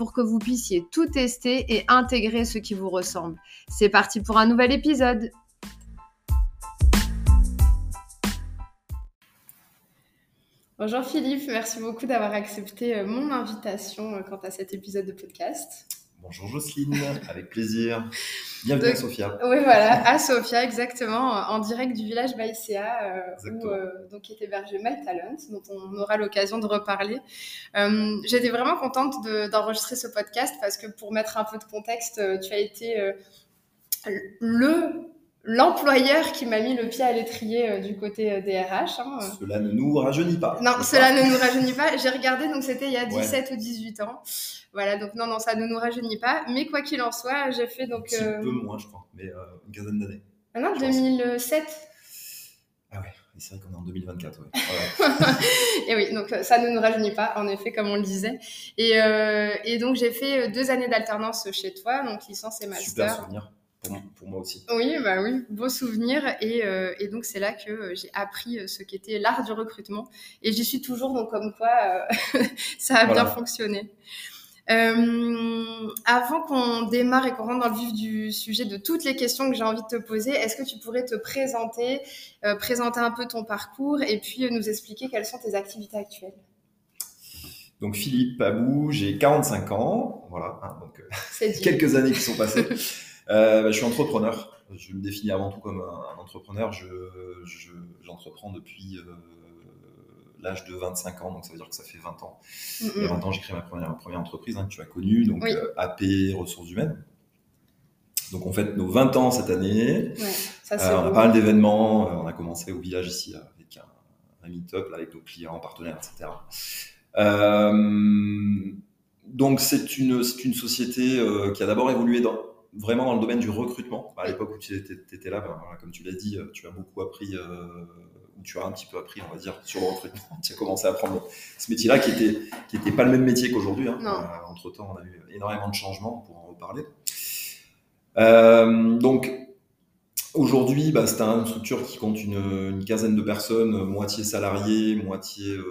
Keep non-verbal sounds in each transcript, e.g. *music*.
pour que vous puissiez tout tester et intégrer ce qui vous ressemble. C'est parti pour un nouvel épisode. Bonjour Philippe, merci beaucoup d'avoir accepté euh, mon invitation euh, quant à cet épisode de podcast. Bonjour Jocelyne, avec plaisir. Bienvenue à Sofia. Oui, voilà, à Sofia, exactement, en direct du village Baïséa, euh, où euh, donc est hébergé My Talent, dont on aura l'occasion de reparler. Euh, J'étais vraiment contente d'enregistrer ce podcast parce que pour mettre un peu de contexte, tu as été le l'employeur qui m'a mis le pied à l'étrier euh, du côté euh, des RH. Hein. Cela ne nous rajeunit pas. Non, cela ne nous rajeunit pas. J'ai regardé, donc c'était il y a 17 ouais. ou 18 ans. Voilà, donc non, non, ça ne nous rajeunit pas. Mais quoi qu'il en soit, j'ai fait donc. Un euh... peu moins, je crois, mais euh, une quinzaine d'années. Ah non, 2007. Ah ouais, c'est vrai qu'on est en 2024, ouais. *laughs* Voilà. et oui, donc ça ne nous rajeunit pas, en effet, comme on le disait. Et, euh, et donc j'ai fait deux années d'alternance chez toi, donc licence et master. Super souvenir. Pour, pour, moi aussi. Oui, bah oui, beau souvenir. Et, euh, et donc, c'est là que euh, j'ai appris euh, ce qu'était l'art du recrutement. Et j'y suis toujours, donc comme quoi, euh, *laughs* ça a voilà. bien fonctionné. Euh, avant qu'on démarre et qu'on rentre dans le vif du sujet de toutes les questions que j'ai envie de te poser, est-ce que tu pourrais te présenter, euh, présenter un peu ton parcours et puis nous expliquer quelles sont tes activités actuelles? Donc Philippe Abou, j'ai 45 ans, voilà, hein, donc *laughs* quelques années qui sont passées. *laughs* Euh, bah, je suis entrepreneur. Je me définis avant tout comme un, un entrepreneur. Je, je, j'entreprends depuis euh, l'âge de 25 ans, donc ça veut dire que ça fait 20 ans. Mm -hmm. Il y a 20 ans, j'ai créé ma première, ma première entreprise hein, que tu as connue, donc oui. euh, AP Ressources Humaines. Donc on fête nos 20 ans cette année. Ouais, ça, euh, on a pas mal d'événements. On a commencé au village ici avec un, un meet-up avec nos clients, partenaires, etc. Euh, donc c'est une, une société euh, qui a d'abord évolué dans, vraiment dans le domaine du recrutement. À l'époque où tu étais là, ben, voilà, comme tu l'as dit, tu as beaucoup appris, euh, tu as un petit peu appris, on va dire, sur le recrutement. *laughs* tu as commencé à apprendre ce métier-là qui était, qui était pas le même métier qu'aujourd'hui. Hein. Euh, entre temps, on a eu énormément de changements pour en reparler. Euh, donc, aujourd'hui, bah, c'est une structure qui compte une, une, quinzaine de personnes, moitié salariés, moitié, euh,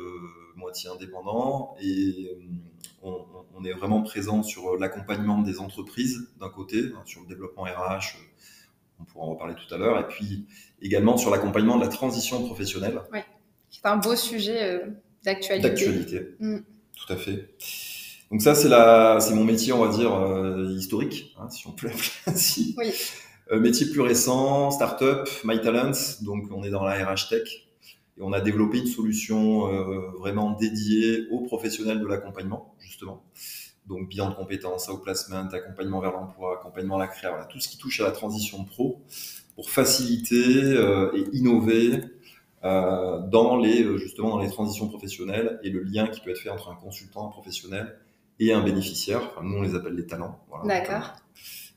moitié indépendants. Et on, on, est vraiment présent sur l'accompagnement des entreprises d'un côté, hein, sur le développement RH, on pourra en reparler tout à l'heure, et puis également sur l'accompagnement de la transition professionnelle. Oui, c'est un beau sujet euh, d'actualité. D'actualité, mm. tout à fait. Donc ça, c'est la, c'est mon métier, on va dire euh, historique, hein, si on peut l'appeler *laughs* ainsi. Oui. Euh, métier plus récent, startup, My Talents. Donc on est dans la RH tech et on a développé une solution euh, vraiment dédiée aux professionnels de l'accompagnement, justement. Donc bilan de compétences, outplacement, accompagnement vers l'emploi, accompagnement à la création, voilà, tout ce qui touche à la transition pro pour faciliter euh, et innover euh, dans les justement dans les transitions professionnelles et le lien qui peut être fait entre un consultant, un professionnel et un bénéficiaire. Enfin, nous on les appelle les talents. Voilà, D'accord.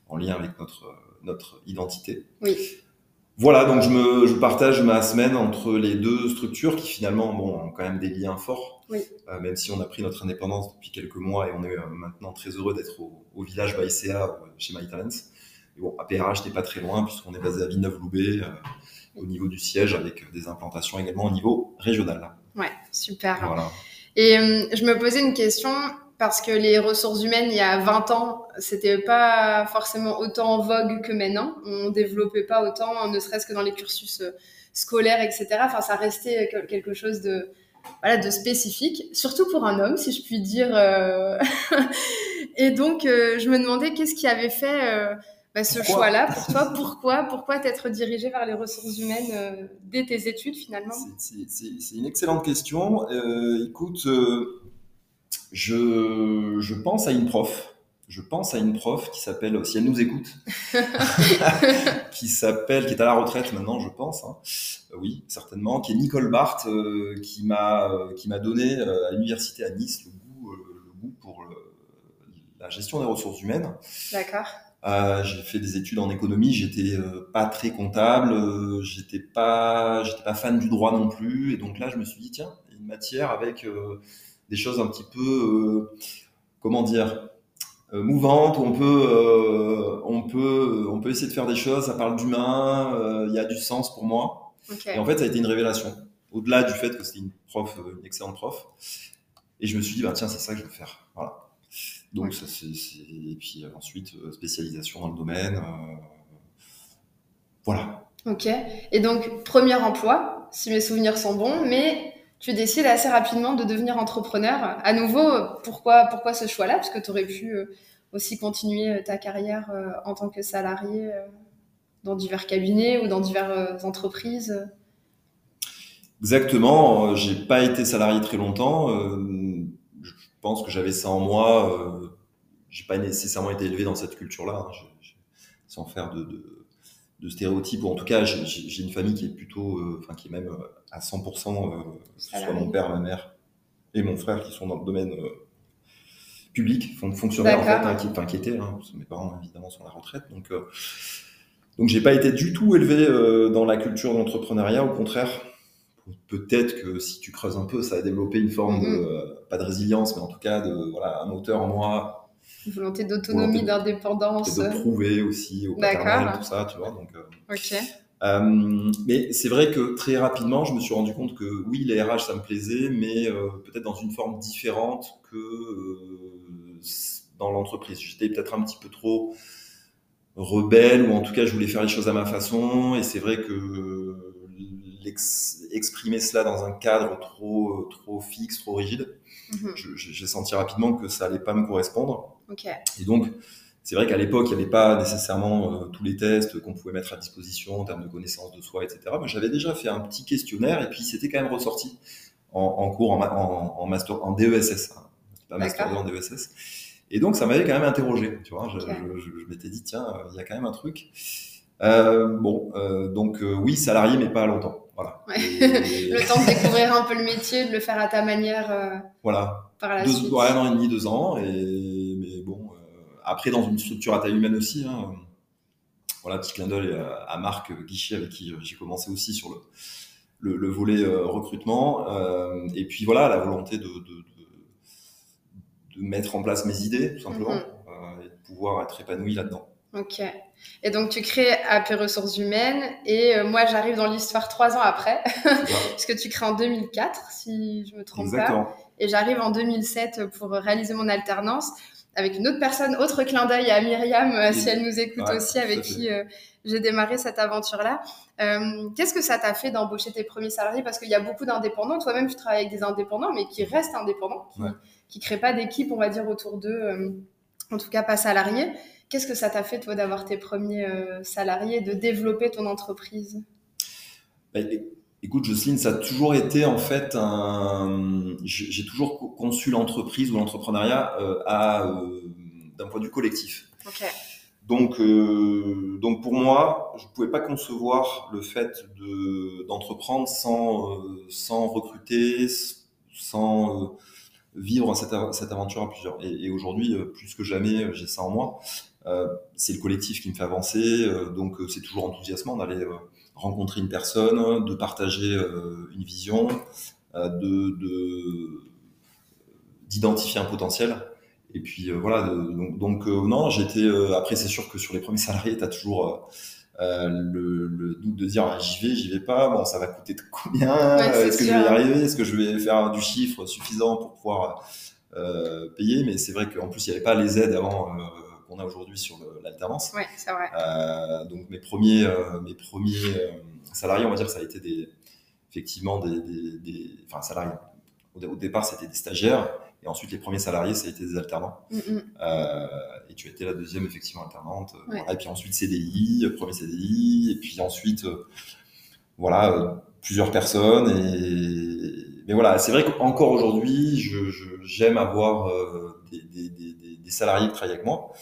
En lien avec notre notre identité. Oui. Voilà, donc je me je partage ma semaine entre les deux structures qui finalement bon ont quand même des liens forts. Oui. Euh, même si on a pris notre indépendance depuis quelques mois et on est euh, maintenant très heureux d'être au, au, village Baïséa euh, chez My Talents. Et bon, APRH n'est pas très loin puisqu'on est basé à Villeneuve-Loubet euh, au niveau du siège avec des implantations également au niveau régional. Ouais, super. Voilà. Et euh, je me posais une question parce que les ressources humaines, il y a 20 ans, c'était pas forcément autant en vogue que maintenant. On développait pas autant, ne serait-ce que dans les cursus euh, scolaires, etc. Enfin, ça restait quelque chose de, voilà, de spécifique, surtout pour un homme, si je puis dire. *laughs* Et donc, je me demandais qu'est-ce qui avait fait bah, ce choix-là pour toi. Pourquoi, pourquoi t'être dirigé vers les ressources humaines euh, dès tes études finalement? C'est une excellente question. écoute je, je pense à une prof. Je pense à une prof qui s'appelle, si elle nous écoute, *laughs* qui s'appelle, qui est à la retraite maintenant, je pense. Hein. Oui, certainement, qui est Nicole Barthes, euh, qui m'a euh, qui m'a donné euh, à l'université à Nice le goût, le goût pour la gestion des ressources humaines. D'accord. Euh, j'ai fait des études en économie, j'étais euh, pas très comptable, euh, j'étais pas, j'étais pas fan du droit non plus, et donc là je me suis dit tiens, une matière avec des choses un petit peu, comment dire, mouvantes où on peut, on peut, on peut essayer de faire des choses, ça parle d'humain, il y a du sens pour moi. Et en fait ça a été une révélation, au-delà du fait que c'était une prof, une excellente prof, et je me suis dit bah tiens c'est ça que je veux faire, Donc, ça, c'est, et puis euh, ensuite, euh, spécialisation dans le domaine. Euh, voilà. Ok. Et donc, premier emploi, si mes souvenirs sont bons, mais tu décides assez rapidement de devenir entrepreneur. À nouveau, pourquoi, pourquoi ce choix-là? Parce que tu aurais pu aussi continuer ta carrière en tant que salarié dans divers cabinets ou dans diverses entreprises? Exactement. J'ai pas été salarié très longtemps pense que j'avais ça en moi. Euh, j'ai pas nécessairement été élevé dans cette culture-là, hein. sans faire de, de, stéréotypes. Ou en tout cas, j'ai une famille qui est plutôt, euh, enfin qui est même euh, à 100%, euh, soit mon père, ma mère et mon frère qui sont dans le domaine public, fonctionnaires en fait, hein, qui, enfin, qui étaient. Hein, mes parents évidemment sont à la retraite, donc. donc j'ai pas été du tout élevé dans la culture d'entrepreneuriat, au contraire, peut-être que si tu creuses un peu, ça a développé une forme de, mm-hmm. euh, pas de résilience, mais en tout cas de, voilà, un moteur en moi. Une volonté d'autonomie, d'indépendance. De prouver aussi au paternel, tout ça, tu vois. Donc, euh, ok. Euh, mais c'est vrai que très rapidement, je me suis rendu compte que oui, les RH, ça me plaisait, mais euh, peut-être dans une forme différente que dans l'entreprise. J'étais peut-être un petit peu trop rebelle, ou en tout cas, je voulais faire les choses à ma façon, et c'est vrai que exprimer cela dans un cadre trop, trop fixe, trop rigide, mhm. j'ai senti rapidement que ça allait pas me correspondre. Et donc, c'est vrai qu'à l'époque, il n'y avait pas nécessairement euh, tous les tests qu'on pouvait mettre à disposition en termes de connaissance de soi, etc. Mais j'avais déjà fait un petit questionnaire et puis c'était quand même ressorti en, cours, en, en, master, en DESS, hein. pas master en DESS. Et donc, ça m'avait quand même interrogé, tu vois. Je, je m'étais dit, tiens, il y a quand même un truc. Euh, bon, euh, donc euh, oui, salarié, mais pas longtemps. Voilà. *laughs* le temps de découvrir un peu le métier, de le faire à ta manière. voilà. Par la deux, suite. Ouais, un an et demi, deux ans. Et, mais bon, après, dans une structure à taille humaine aussi. Hein, voilà, petit clin d'œil à, Marc Guichet, avec qui j'ai commencé aussi sur le, le, volet recrutement. et puis voilà, la volonté de, de, de, mettre en place mes idées, tout simplement, mm-hmm. et de pouvoir être épanoui là-dedans. Ok. Et donc, tu crées AP Ressources Humaines. Et euh, moi, j'arrive dans l'histoire trois ans après, *laughs* puisque tu crées en 2004, si je me trompe pas. Et j'arrive en 2007 pour réaliser mon alternance avec une autre personne, autre clin d'œil à Myriam, euh, si elle nous écoute aussi, avec qui euh, j'ai démarré cette aventure-là. Qu'est-ce que ça t'a fait d'embaucher tes premiers salariés? Parce qu'il y a beaucoup d'indépendants. Toi-même, tu travailles avec des indépendants, mais qui restent indépendants, qui ne créent pas d'équipe, on va dire, autour d'eux, en tout cas pas salariés. Qu'est-ce que ça t'a fait, toi, d'avoir tes premiers euh, salariés, de développer ton entreprise? Bah, Écoute, Jocelyne, ça a toujours été en fait un. J'ai toujours conçu l'entreprise ou l'entrepreneuriat euh, euh, d'un point de vue collectif. Donc, donc pour moi, je ne pouvais pas concevoir le fait d'entreprendre sans, sans recruter, sans vivre cette, cette, aventure à plusieurs. Et, et aujourd'hui, plus que jamais, j'ai ça en moi. Euh, c'est le collectif qui me fait avancer, euh, donc euh, c'est toujours enthousiasmant d'aller rencontrer une personne, de partager une vision, de d'identifier un potentiel. Et puis voilà, donc, donc non, j'étais. après, c'est sûr que sur les premiers *laughs* salariés, tu as toujours le, le, doute de dire ah, j'y vais, j'y vais pas. Bon, ça va coûter combien Est-ce que je vais y arriver Est-ce que je vais faire du chiffre suffisant pour pouvoir payer? Mais c'est vrai qu'en plus, il n'y avait pas les aides avant qu'on a aujourd'hui sur l'alternance. Oui, c'est vrai. Euh, donc mes premiers, euh, mes premiers euh, salariés, on va dire, ça a été des, effectivement des, des, enfin salariés. Au, départ, c'était des stagiaires, et ensuite les premiers salariés, ça a été des alternants. Mm, mm. et tu étais la deuxième effectivement alternante. et puis ensuite CDI, premier CDI, et puis ensuite, voilà, plusieurs personnes. Et mais voilà, c'est vrai qu'encore aujourd'hui, j'aime avoir des, des, des, salariés qui travaillent avec moi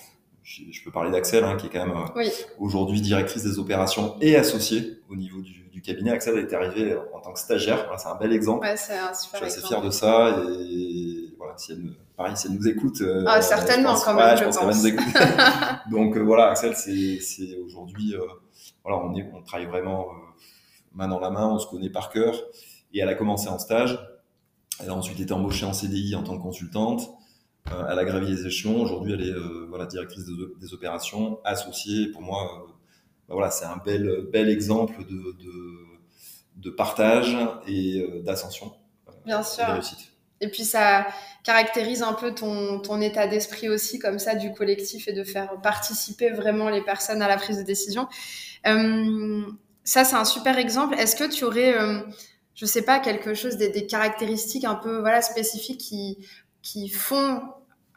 je, peux parler d'Axel, hein, qui est quand même euh, aujourd'hui directrice des opérations et associée au niveau du, cabinet. Axel est arrivé en tant que stagiaire. c'est un bel exemple. Ouais, c'est un super je suis assez fier de ça. Et voilà, si elle, pareil, si elle nous écoute. ah, certainement, quand même, je, pense. nous écoute. *laughs* Donc voilà, Axel, c'est aujourd'hui, voilà, on, est, on travaille vraiment main dans la main, on se connaît par cœur. Et elle a commencé en stage. Elle a ensuite été embauchée en CDI en tant que consultante. Euh, elle a gravi les échelons. Aujourd'hui, elle est euh, voilà, directrice des, opérations, associée. pour moi, euh, bah voilà, c'est un bel, bel exemple de, de, de partage et d'ascension. Bien sûr. De réussite. Et puis ça caractérise un peu ton, ton état d'esprit aussi, comme ça, du collectif et de faire participer vraiment les personnes à la prise de décision. Euh, ça, c'est un super exemple. Est-ce que tu aurais, euh, je sais pas, quelque chose, des, des, caractéristiques un peu voilà, spécifiques qui, qui font,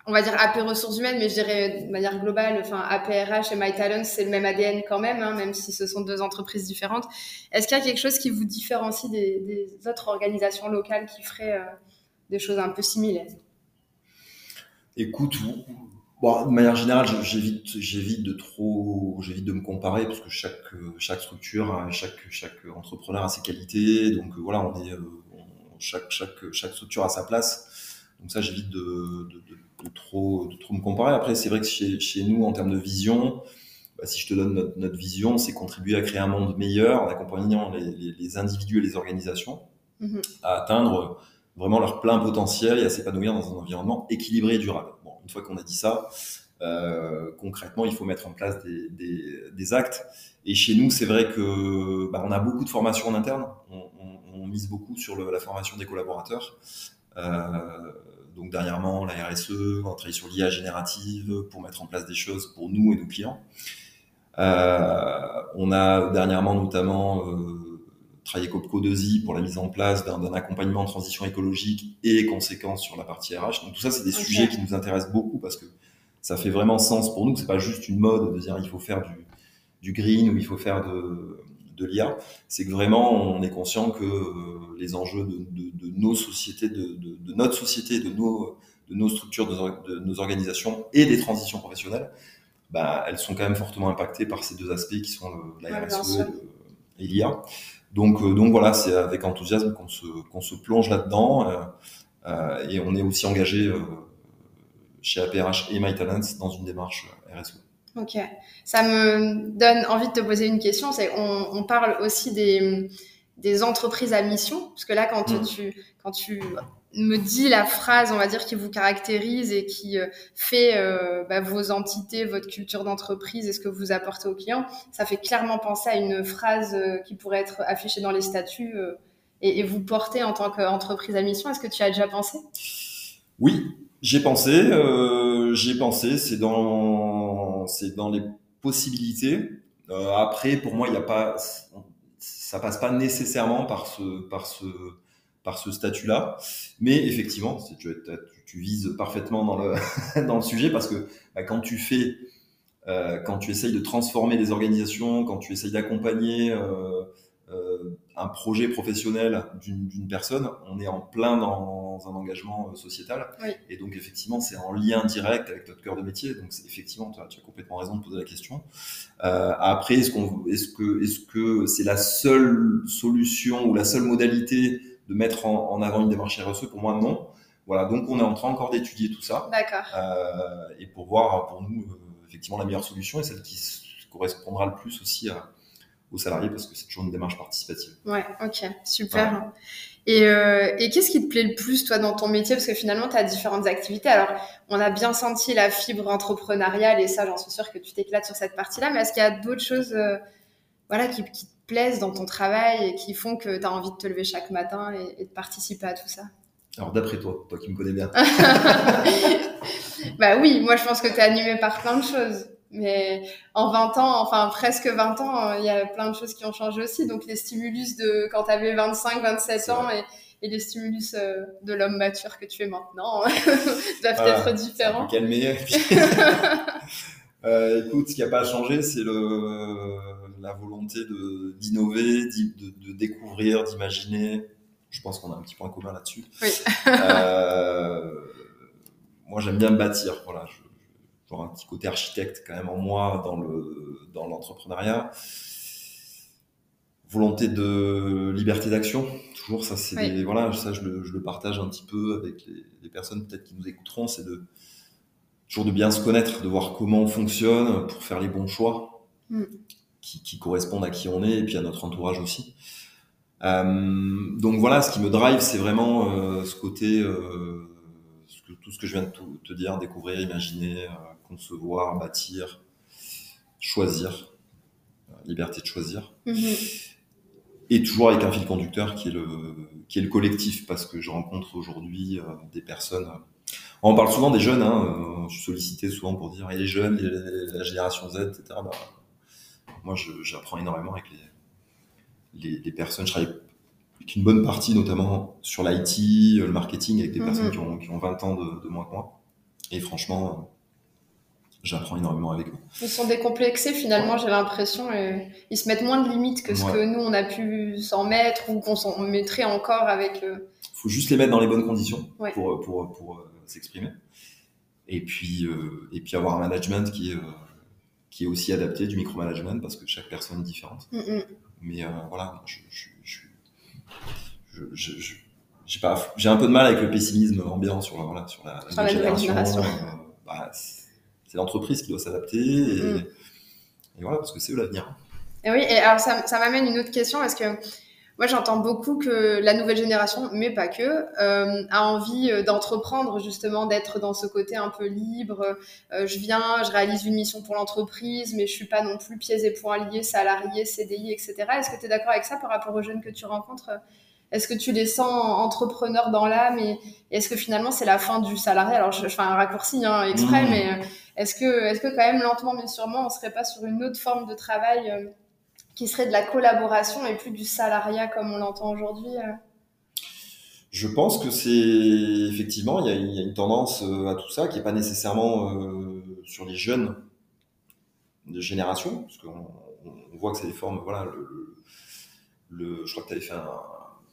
on va dire AP ressources humaines, mais je dirais de manière globale, enfin APRH et MyTalent, c'est le même ADN quand même, hein, même si ce sont deux entreprises différentes. Est-ce qu'il y a quelque chose qui vous différencie des, autres organisations locales qui feraient euh, des choses un peu similaires? Écoute, Bon, de manière générale, j'évite, j'évite de trop, j'évite de me comparer parce que chaque, chaque structure, chaque, chaque entrepreneur a ses qualités. Donc voilà, on est, chaque, chaque, chaque structure a sa place. Donc ça, j'évite de, de, de, trop, de trop me comparer. Après, c'est vrai que chez, chez nous, en termes de vision, bah, si je te donne notre, notre vision, c'est contribuer à créer un monde meilleur en accompagnant les, les, les individus et les organisations mm-hmm. à atteindre vraiment leur plein potentiel et à s'épanouir dans un environnement équilibré et durable une fois qu'on a dit ça, euh, concrètement, il faut mettre en place des, des, des actes. Et chez nous, c'est vrai que bah, on a beaucoup de formations en interne. On, on, on mise beaucoup sur le, la formation des collaborateurs. Euh, donc dernièrement, la RSE, on a travaillé sur l'IA générative pour mettre en place des choses pour nous et nos clients. Euh, on a dernièrement notamment euh, travailler Copco 2i pour la mise en place d'un accompagnement de transition écologique et conséquences sur la partie RH. Donc tout ça, c'est des sujets qui nous intéressent beaucoup parce que ça fait vraiment sens pour nous. C'est pas juste une mode de dire il faut faire du, du green ou il faut faire de, de l'IA. C'est que vraiment on est conscient que euh, les enjeux de, de, de nos sociétés, de, notre société, de nos, de nos structures, de, nos organisations et des transitions professionnelles, bah, elles sont quand même fortement impactées par ces deux aspects qui sont le, la RSE et l'IA. Donc, euh, donc voilà, c'est avec enthousiasme qu'on se, qu'on se plonge là-dedans. Euh, et on est aussi engagé chez APRH et MyTalents dans une démarche RSE. Ok, ça me donne envie de te poser une question. C'est on, on parle aussi des, des entreprises à mission, parce que là, quand mmh. tu quand tu me dit la phrase, on va dire, qui vous caractérise et qui euh, fait euh, bah, vos entités, votre culture d'entreprise et ce que vous apportez aux clients, ça fait clairement penser à une phrase euh, qui pourrait être affichée dans les statuts et, vous porter en tant qu'entreprise à mission. Est-ce que tu as déjà pensé? Oui, j'ai pensé. j'ai pensé. C'est dans, c'est dans les possibilités. après, pour moi, il n'y a pas, ça passe pas nécessairement par ce, par ce par ce statut-là. Mais effectivement, tu, vises parfaitement dans le, *laughs* dans le sujet parce que bah, quand tu fais, euh, quand tu essayes de transformer des organisations, quand tu essayes d'accompagner euh, euh, un projet professionnel d'une personne, on est en plein dans un engagement euh, sociétal. Et donc, effectivement, c'est en lien direct avec notre cœur de métier. Donc, effectivement, tu as, tu as, complètement raison de poser la question. Euh, après, est-ce qu'on, est-ce que, est-ce que c'est la seule solution ou la seule modalité de mettre en, en, avant une démarche RSE Pour moi, non. Voilà, donc on est en train encore d'étudier tout ça. D'accord. Euh, et pour voir pour nous euh, effectivement la meilleure solution et celle qui correspondra le plus aussi à, aux salariés parce que c'est toujours une démarche participative. Ouais, ok, super. Et, euh, et qu'est-ce qui te plaît le plus, toi, dans ton métier? Parce que finalement, tu as différentes activités. Alors, on a bien senti la fibre entrepreneuriale et ça, j'en suis sûre que tu t'éclates sur cette partie-là. Mais est-ce qu'il y a d'autres choses euh, voilà, qui, qui, te plaisent dans ton travail et qui font que tu as envie de te lever chaque matin et, et de participer à tout ça? Alors, d'après toi, toi qui me connais bien. *laughs* bah oui, moi, je pense que tu es animé par plein de choses. Mais en 20 ans, enfin presque 20 ans, il y a plein de choses qui ont changé aussi. Donc les stimulus de quand tu avais 25, 27 ans et, et, les stimulus euh, de l'homme mature que tu es maintenant *laughs* doivent voilà, être différents. Calmer. *laughs* euh, écoute, ce qui n'a pas changé, c'est le, la volonté d'innover, de, de, découvrir, d'imaginer. Je pense qu'on a un petit point commun là-dessus. Oui. euh, moi, j'aime bien bâtir. Voilà, je, un petit côté architecte quand même en moi dans le dans l'entrepreneuriat. volonté de liberté d'action. Toujours, ça, c'est voilà, ça, je le, je le, partage un petit peu avec les, les personnes peut-être qui nous écouteront. C'est de toujours de bien se connaître, de voir comment on fonctionne pour faire les bons choix mm. qui, qui, correspondent à qui on est et puis à notre entourage aussi. Euh, donc voilà, ce qui me drive, c'est vraiment euh, ce côté, euh, ce que, tout ce que je viens de te dire, découvrir, imaginer, concevoir, bâtir, choisir, liberté de choisir. Mm-hmm et toujours avec un fil conducteur qui est le, qui est le collectif, parce que je rencontre aujourd'hui euh, des personnes. On parle souvent des jeunes, hein, euh, je suis sollicité souvent pour dire et les jeunes, la génération Z, etc. Bah, moi, j'apprends énormément avec les, les, les, personnes. Je travaille avec une bonne partie, notamment sur l'IT, le marketing, avec des mhm. personnes qui ont, qui ont 20 ans de, de moins que moi. Et franchement, j'apprends énormément avec eux. Ils sont décomplexés finalement, j'ai l'impression. Et ils se mettent moins de limites que ce que nous, on a pu s'en mettre ou qu'on s'en mettrait encore avec. Il faut juste les mettre dans les bonnes conditions pour, pour, pour, euh, s'exprimer. Et puis, euh, et puis avoir un management qui est, euh, qui est aussi adapté, du micromanagement, parce que chaque personne est différente. Mm. Mais voilà, je, j'ai un peu de mal avec le pessimisme ambiant sur la, voilà, sur la, la, génération. Bah, c'est l'entreprise qui doit s'adapter. Mm. Et, voilà, parce que c'est eux l'avenir. Et oui, et alors ça, ça m'amène une autre question, parce que moi j'entends beaucoup que la nouvelle génération, mais pas que, euh, a envie euh, d'entreprendre justement, d'être dans ce côté un peu libre. Euh, je viens, je réalise une mission pour l'entreprise, mais je suis pas non plus pieds et poings liés, salarié, CDI, etc. Est-ce que tu es d'accord avec ça par rapport aux jeunes que tu rencontres? Est-ce que tu les sens entrepreneurs dans l'âme et est-ce que finalement c'est la fin du salarié Alors je, fais un raccourci hein, exprès, mmh. mais euh, est-ce que, est-ce que quand même lentement mais sûrement on serait pas sur une autre forme de travail euh, qui serait de la collaboration et plus du salariat comme on l'entend aujourd'hui euh? Je pense que c'est effectivement il y, a une tendance à tout ça qui est pas nécessairement sur les jeunes de génération, parce qu'on on voit que c'est des formes. Voilà, le, le, je crois que tu avais fait un,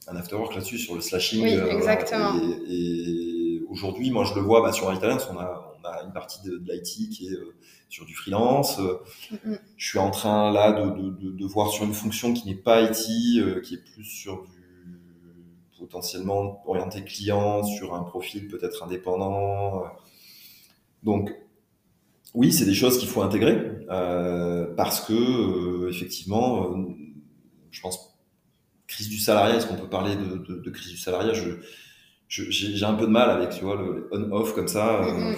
un afterwork là-dessus sur le slashing. Oui, euh, exactement. et, aujourd'hui, moi, je le vois bah, sur Italens, on a, on a une partie de, l'IT qui est euh, sur du freelance. Mm-hmm. Je suis en train là de, de, de, voir sur une fonction qui n'est pas IT, euh, qui est plus sur du potentiellement orienté client, sur un profil peut-être indépendant. Donc, oui, c'est des choses qu'il faut intégrer euh, parce que effectivement, je pense crise du salariat, est-ce qu'on peut parler de, de, crise du salariat? Je, j'ai un peu de mal avec, tu vois, le on-off comme ça. Euh, mm-hmm.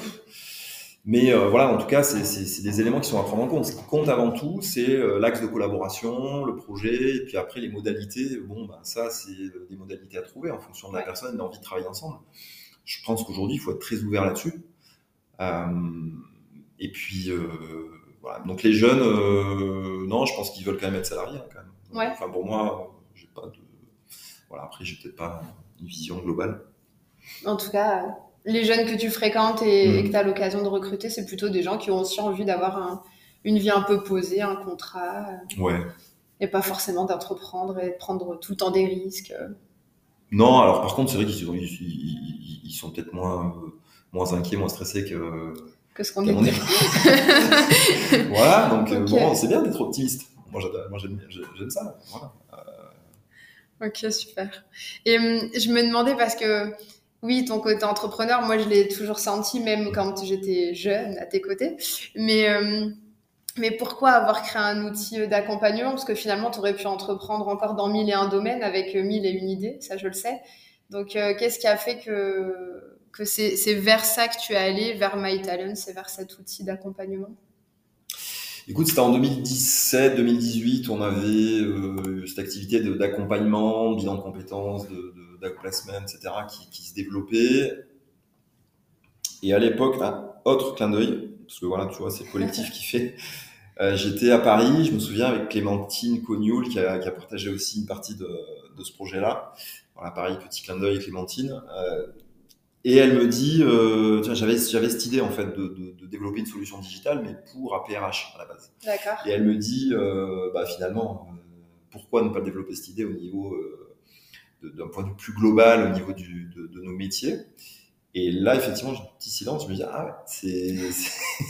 mais euh, voilà, en tout cas, c'est des éléments qui sont à prendre en compte. Ce qui compte avant tout, c'est euh, l'axe de collaboration, le projet, et puis après les modalités. Bon, ben ça, c'est des modalités à trouver en fonction de la personne et l'envie de travailler ensemble. Je pense qu'aujourd'hui, il faut être très ouvert là-dessus. et puis, voilà. Donc les jeunes, non, je pense qu'ils veulent quand même être salariés. Hein, quand même. Enfin, pour moi, pas de. Voilà, après, j'ai peut-être pas une vision globale. En tout cas, les jeunes que tu fréquentes et, mm. que tu as l'occasion de recruter, c'est plutôt des gens qui ont aussi envie d'avoir une vie un peu posée, un contrat. Ouais. Et pas forcément d'entreprendre et de prendre tout le temps des risques. Non, alors par contre, c'est vrai qu'ils ils, ils, sont peut-être moins, moins inquiets, moins stressés que, que ce qu'on est. *laughs* voilà, donc bon, c'est bien d'être optimiste. Moi, j'aime ça. Voilà. Ok, super. Et hum, je me demandais parce que, oui, ton côté entrepreneur, moi, je l'ai toujours senti, même quand j'étais jeune à tes côtés. Mais, hum, mais pourquoi avoir créé un outil d'accompagnement? Parce que finalement, tu aurais pu entreprendre encore dans mille et un domaines avec mille et une idées, ça, je le sais. Donc, euh, qu'est-ce qui a fait que, que c'est vers ça que tu es allé, vers MyTalent, c'est vers cet outil d'accompagnement? Écoute, c'était en 2017, 2018, on avait euh, cette activité d'accompagnement, bilan de compétences, de, de, etc., qui, se développait. Et à l'époque, un autre clin d'œil, parce que voilà, tu vois, c'est le collectif qui fait. Euh, J'étais à Paris, je me souviens, avec Clémentine Cognoul, qui a, partagé aussi une partie de, de ce projet-là. Voilà, pareil, petit clin d'œil, Clémentine. Euh, et elle me dit, euh, j'avais j'avais cette idée en fait de, de, de, développer une solution digitale, mais pour APRH à la base. D'accord. Et elle me dit, euh, bah finalement, euh, pourquoi ne pas développer cette idée au niveau d'un point de vue plus global, au niveau du, de, de, nos métiers? Et là, effectivement, j'ai un petit silence. Je me dis, ah, c'est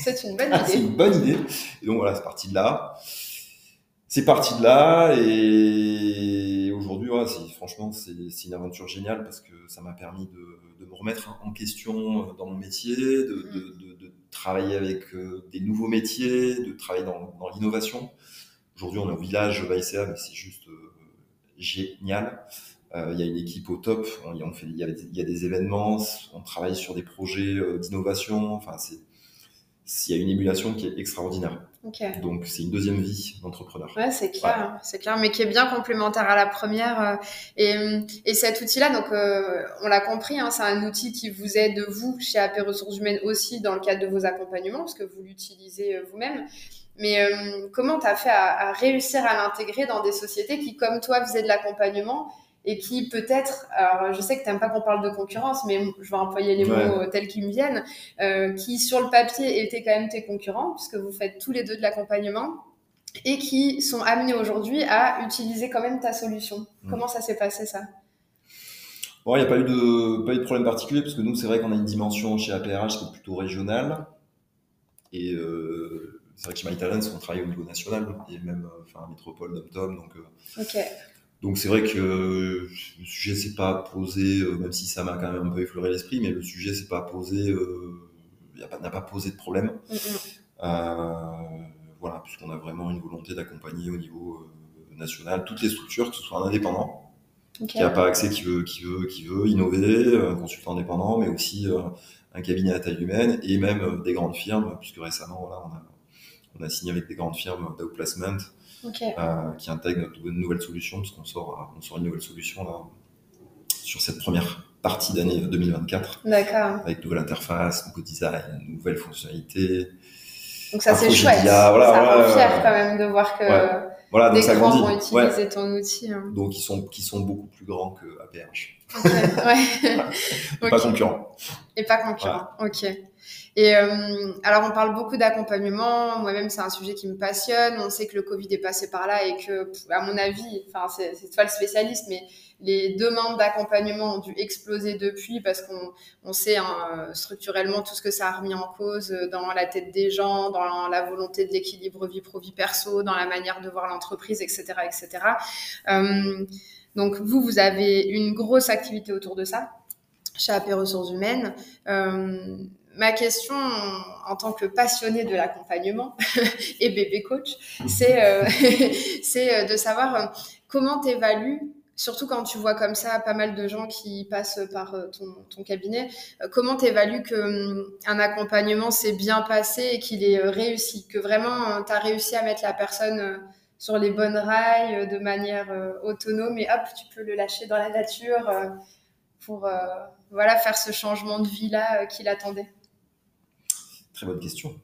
c'est une bonne *laughs* idée. c'est une bonne idée. Et donc voilà, c'est parti de là. c'est parti de là et ouais, franchement, c'est une aventure géniale parce que ça m'a permis de, de, me remettre en question dans mon métier, de, de, de travailler avec des nouveaux métiers, de travailler dans, dans l'innovation. Aujourd'hui, on est au village Vaïséa, mais c'est juste génial. Euh, il y a une équipe au top. On, fait, il, y a, il y a des événements. On travaille sur des projets euh, d'innovation. Enfin, c'est il y a une émulation qui est extraordinaire. Donc c'est une deuxième vie d'entrepreneur. Ouais, c'est clair, c'est clair, mais qui est bien complémentaire à la première. Euh, et, et cet outil-là, donc on l'a compris, hein, c'est un outil qui vous aide vous chez AP Ressources Humaines aussi dans le cadre de vos accompagnements, parce que vous l'utilisez vous-même. Mais comment tu as fait à, à réussir à l'intégrer dans des sociétés qui, comme toi, faisaient de l'accompagnement et qui peut-être, alors je sais que tu n'aimes pas qu'on parle de concurrence, mais je vais employer les mots tels qu'ils me viennent, euh, qui sur le papier étaient quand même tes concurrents, puisque vous faites tous les deux de l'accompagnement, et qui sont amenés aujourd'hui à utiliser quand même ta solution. Mm. Comment ça s'est passé ça? Bon, il n'y a pas eu, de, pas eu de problème particulier, parce que nous, c'est vrai qu'on a une dimension chez APRH qui est plutôt régionale, et euh, c'est vrai que chez MyTalents, on travaille au niveau national, et même euh, enfin, métropole, dom donc... Euh, ok donc c'est vrai que le sujet s'est pas posé, euh, même si ça m'a quand même un peu effleuré l'esprit, mais le sujet s'est pas posé, euh, n'a pas posé de problème. Euh, voilà, puisqu'on a vraiment une volonté d'accompagner au niveau national toutes les structures, que ce soit un indépendant, qui n'a pas accès, qui veut, qui veut, qui veut innover, un consultant indépendant, mais aussi un cabinet à taille humaine et même des grandes firmes, puisque récemment, voilà, on a, on a signé avec des grandes firmes d'outplacement euh, qui intègre notre nouvelle solution, parce qu'on sort, on sort une nouvelle solution là, sur cette première partie d'année 2024. D'accord. Avec nouvelle interface, nouveau design, nouvelles fonctionnalités. Donc ça c'est chouette. ça rend fier quand même de voir que voilà, des grands vont utiliser ton outil. Hein. Donc ils sont, qui sont beaucoup plus grands que APH. ouais. *laughs* Pas concurrents. Et pas concurrents, ok. Et euh, alors, on parle beaucoup d'accompagnement. Moi-même, c'est un sujet qui me passionne. On sait que le Covid est passé par là et que, à mon avis, enfin, c'est toi le spécialiste, mais les demandes d'accompagnement ont dû exploser depuis parce qu'on on sait hein, structurellement tout ce que ça a remis en cause dans la tête des gens, dans la volonté de l'équilibre vie pro vie perso, dans la manière de voir l'entreprise, etc., etc. Euh, donc vous, vous avez une grosse activité autour de ça chez AP Ressources Humaines. Euh, ma question en tant que passionnée de l'accompagnement *laughs* et bébé coach, c'est euh, *laughs* euh, de savoir euh, comment tu évalues, surtout quand tu vois comme ça pas mal de gens qui passent par ton, cabinet, comment tu évalues qu'un un accompagnement s'est bien passé et qu'il est réussi, que vraiment tu as réussi à mettre la personne sur les bonnes rails de manière autonome et hop, tu peux le lâcher dans la nature pour voilà, faire ce changement de vie-là qu'il attendait? Très bonne question.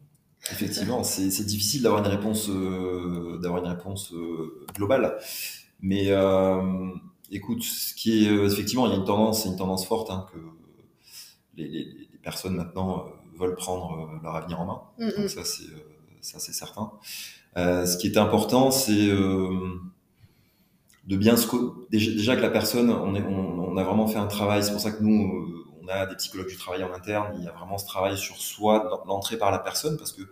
Effectivement, c'est difficile d'avoir une réponse, euh, d'avoir une réponse euh, globale. Mais euh, écoute, ce qui est effectivement, il y a une tendance, une tendance forte hein, que les, personnes maintenant veulent prendre leur avenir en main. Donc ça, c'est ça, c'est certain. ce qui est important, c'est de bien se déjà, déjà, que la personne, on, est, on, on, a vraiment fait un travail. C'est pour ça que nous a des psychologues du travail en interne, il y a vraiment ce travail sur soi, l'entrée par la personne, parce que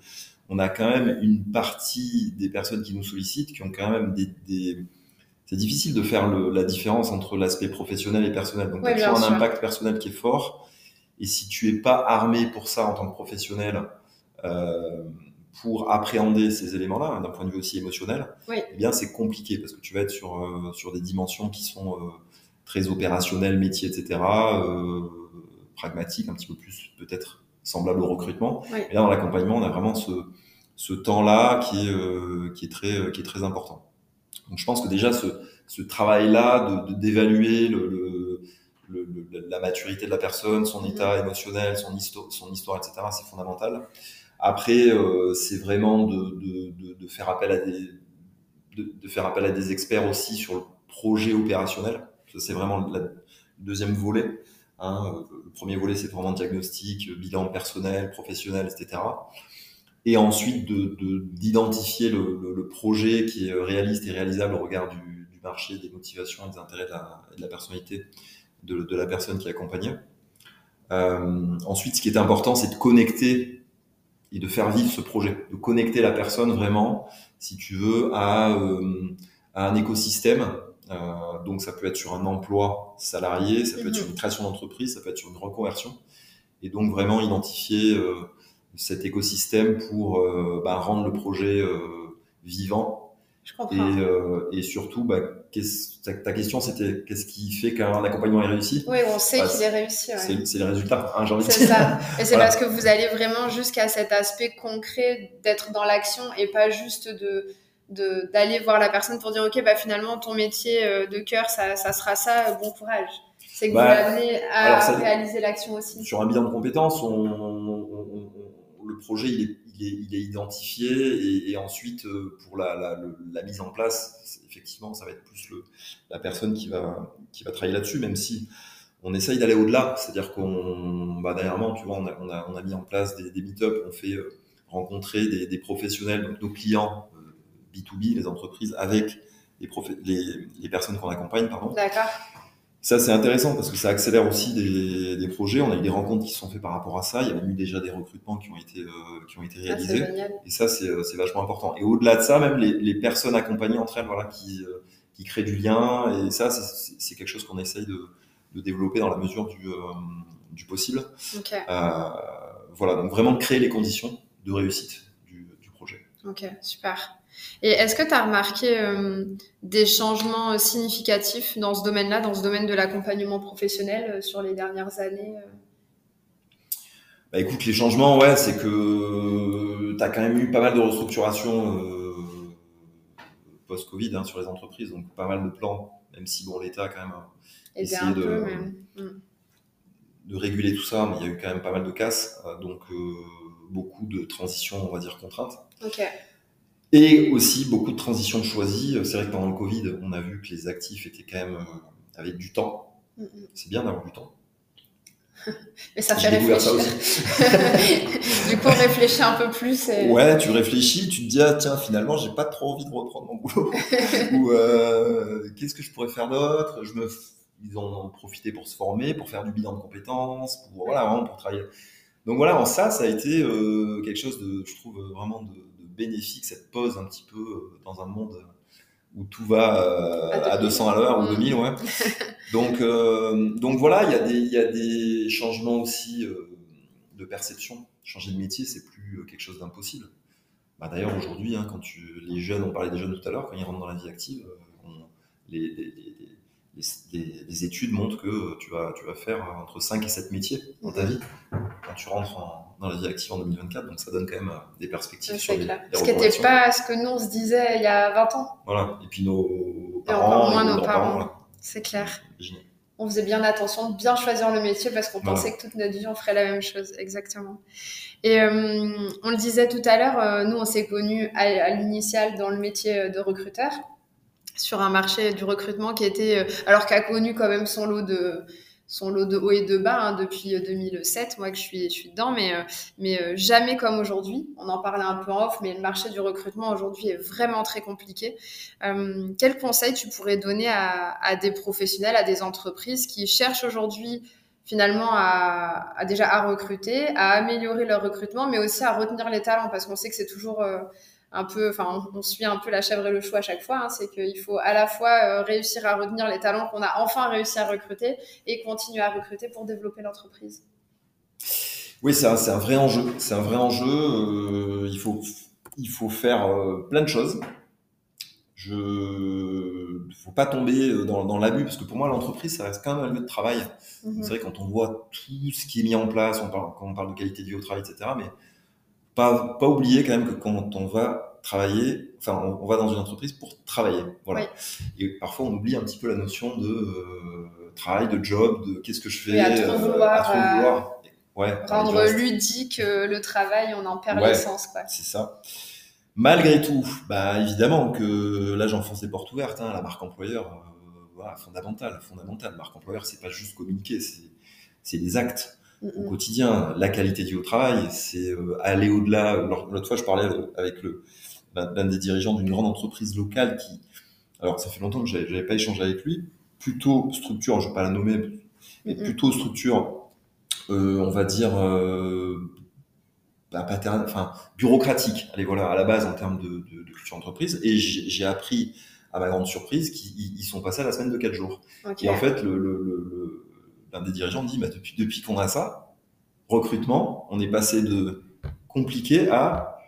on a quand même une partie des personnes qui nous sollicitent qui ont quand même des, c'est difficile de faire la différence entre l'aspect professionnel et personnel. Donc, tu as un impact personnel qui est fort. Et si tu es pas armé pour ça en tant que professionnel, euh, pour appréhender ces éléments-là, hein, d'un point de vue aussi émotionnel, eh bien, c'est compliqué parce que tu vas être sur, euh, sur des dimensions qui sont euh, très opérationnelles, métiers, etc pragmatique, un petit peu plus peut-être semblable au recrutement. Et là, dans l'accompagnement, on a vraiment ce, ce temps-là qui est, euh, qui, est très, qui est très important. Donc je pense que déjà ce, ce travail-là de, d'évaluer le, le, la maturité de la personne, son mm-hmm. état émotionnel, son histoire, son histoire etc., c'est fondamental. Après, euh, c'est vraiment de, de, de, faire appel à des de, de, faire appel à des experts aussi sur le projet opérationnel. Ça, c'est vraiment le deuxième volet. Hein, le premier volet, c'est vraiment diagnostic, bilan personnel, professionnel, etc. Et ensuite, d'identifier de, le, le, projet qui est réaliste et réalisable au regard du, du marché, des motivations et des intérêts de la, de la personnalité de, de, la personne qui accompagne. Euh, ensuite, ce qui est important, c'est de connecter et de faire vivre ce projet, de connecter la personne vraiment, si tu veux, à, euh, à un écosystème. Euh, donc ça peut être sur un emploi salarié, ça peut être sur Mhm. une création d'entreprise, ça peut être sur une reconversion. Et donc vraiment identifier euh, cet écosystème pour euh, bah, rendre le projet vivant Je et, comprends. et surtout, bah, ta, ta question c'était qu'est-ce qui fait qu'un accompagnement est réussi? Oui, on sait Bah, qu'il est réussi. ouais. C'est les résultats, hein, C'est ça. Et *laughs* c'est Voilà. parce que vous allez vraiment jusqu'à cet aspect concret d'être dans l'action et pas juste de- d'aller voir la personne pour dire ok bah finalement ton métier euh, de cœur ça, ça sera ça bon courage c'est que Bah, vous l'amenez à ça- réaliser l'action aussi Sur un bilan de compétences, on, on- on- on- le projet il est, il est, il est identifié et, et ensuite euh, pour la, la, le- la mise en place, effectivement, ça va être plus le, la personne qui va, qui va travailler là-dessus, même si on essaye d'aller au-delà. C'est-à-dire qu'on, bah, dernièrement, tu vois, on a, on a, on a mis en place des, des meet-up, on fait euh, rencontrer des, des professionnels, donc nos clients B2B, les entreprises, avec les, profé- les, les personnes qu'on accompagne, pardon. d'accord Ça, c'est intéressant parce que ça accélère aussi des, des projets. On a eu des rencontres qui se sont faites par rapport à ça. Il y a même eu déjà des recrutements qui ont été, euh, qui ont été Ah, réalisés. et ça, c'est euh, c'est vachement important. Et au-delà de ça, même les, les personnes accompagnées entre elles, voilà, qui, euh, qui créent du lien. Et ça, c'est- quelque chose qu'on essaye de, de développer dans la mesure du, euh, du possible. ok Euh, voilà, donc vraiment créer les conditions de réussite du, du projet. ok super et est-ce que tu as remarqué euh, des changements euh, significatifs dans ce domaine-là dans ce domaine de l'accompagnement professionnel euh, sur les dernières années Bah écoute, les changements, ouais, c'est que tu as quand même eu pas mal de restructurations euh, post-Covid hein, sur les entreprises, donc pas mal de plans, même si bon, l'État a quand même Essayer un de- peu mais... Mm. de réguler tout ça, mais il y a eu quand même pas mal de casses, donc euh, beaucoup de transitions, on va dire, contraintes. ok Et aussi beaucoup de transitions choisies. C'est vrai que pendant le Covid, on a vu que les actifs étaient quand même euh, avec du temps. Mm, mm. C'est bien d'avoir du temps. *laughs* mais ça fait découvert ça réfléchir *laughs* du coup on réfléchit un peu plus et... Ouais, tu réfléchis, tu te dis, ah tiens, finalement, j'ai pas trop envie de reprendre mon boulot. *laughs* Ou euh, qu'est-ce que je pourrais faire d'autre? Je me, Ils en ont profité pour se former, pour faire du bilan de compétences, pour, voilà, vraiment pour travailler. Donc voilà, en ça, ça a été euh, quelque chose de, je trouve, vraiment de bénéfique, cette pause un petit peu euh, dans un monde où tout va euh, À à 2000. 200 à l'heure ou Mm. 2000, ouais. *laughs* Donc, euh, donc voilà, il y, a des- il y a des changements aussi euh, de perception. Changer de métier, c'est plus quelque chose d'impossible. Bah, D'ailleurs, aujourd'hui, hein, quand tu, les jeunes, on parlait des jeunes tout à l'heure, quand ils rentrent dans la vie active, on- les, les- les- les- les- les études montrent que tu vas, tu vas faire entre 5 et 7 métiers dans ta vie quand tu rentres en- dans la vie active en 2024. Donc ça donne quand même euh, des perspectives Ouais, sur c'est les, clair. les Ce qui n'était pas ce que nous on se disait il y a 20 ans, Voilà. Et puis nos encore parents, moins et nos grands-parents, parents. voilà. c'est clair. On faisait bien attention de bien choisir le métier parce qu'on Voilà. pensait que toute notre vie on ferait la même chose, exactement. Et euh, on le disait tout à l'heure, euh, nous on s'est connus à, à l'initial dans le métier de recruteur sur un marché du recrutement qui était, euh, alors qu'a connu quand même son lot de son lot de et de bas hein, depuis euh, 2007, moi que je suis, je suis dedans, mais, euh, mais euh, jamais comme aujourd'hui. On en parlait un peu en off, mais le marché du recrutement aujourd'hui est vraiment très compliqué. Euh, quel conseil tu pourrais donner à, des professionnels, à des entreprises qui cherchent aujourd'hui finalement à, déjà à recruter, à améliorer leur recrutement, mais aussi à retenir les talents? Parce qu'on sait que c'est toujours euh, un peu, enfin, on, on suit un peu la chèvre et le chou à chaque fois. Hein, c'est qu'il faut à la fois euh, réussir à retenir les talents qu'on a enfin réussi à recruter et continuer à recruter pour développer l'entreprise. Oui, c'est un, vrai enjeu. C'est un vrai enjeu. euh, il, faut, il faut faire euh, plein de choses. Je ne faut pas tomber dans, dans l'abus, parce que pour moi, l'entreprise, ça reste quand même un lieu de travail. Mhm. C'est vrai, quand on voit tout ce qui est mis en place, on parle, quand on parle de qualité de vie au travail, etc., mais pas, pas oublier quand même que quand on va travailler, enfin, on, on va dans une entreprise pour travailler. Voilà. Et parfois, on oublie un petit peu la notion de euh, travail, de job, de qu'est-ce que je fais, Oui, à trop vouloir, à trop euh, vouloir. Ouais, Rendre ludique euh, le travail, on en perd Ouais. l'essence. Quoi. C'est ça. Malgré tout, bah évidemment que là j'enfonce des portes ouvertes. Hein, la marque employeur, euh, voilà, fondamentale, fondamentale. Marque employeur, c'est pas juste communiquer, c'est des actes au mm. quotidien. La qualité de vie au travail, c'est euh, aller au-delà. L'autre fois, je parlais avec le l'un des dirigeants d'une grande entreprise locale qui, alors ça fait longtemps que j'avais pas échangé avec lui, plutôt structure, je vais pas la nommer, mais Mm, mm. plutôt structure, euh, on va dire, euh, bah, enfin, bureaucratique, allez voilà, à la base en termes de, de, de culture entreprise. Et j'ai appris, à ma grande surprise, qu'ils sont passés à la semaine de 4 jours. Et en fait, le, le, le, l'un des dirigeants dit, bah, depuis, depuis qu'on a ça, recrutement, on est passé de compliqué à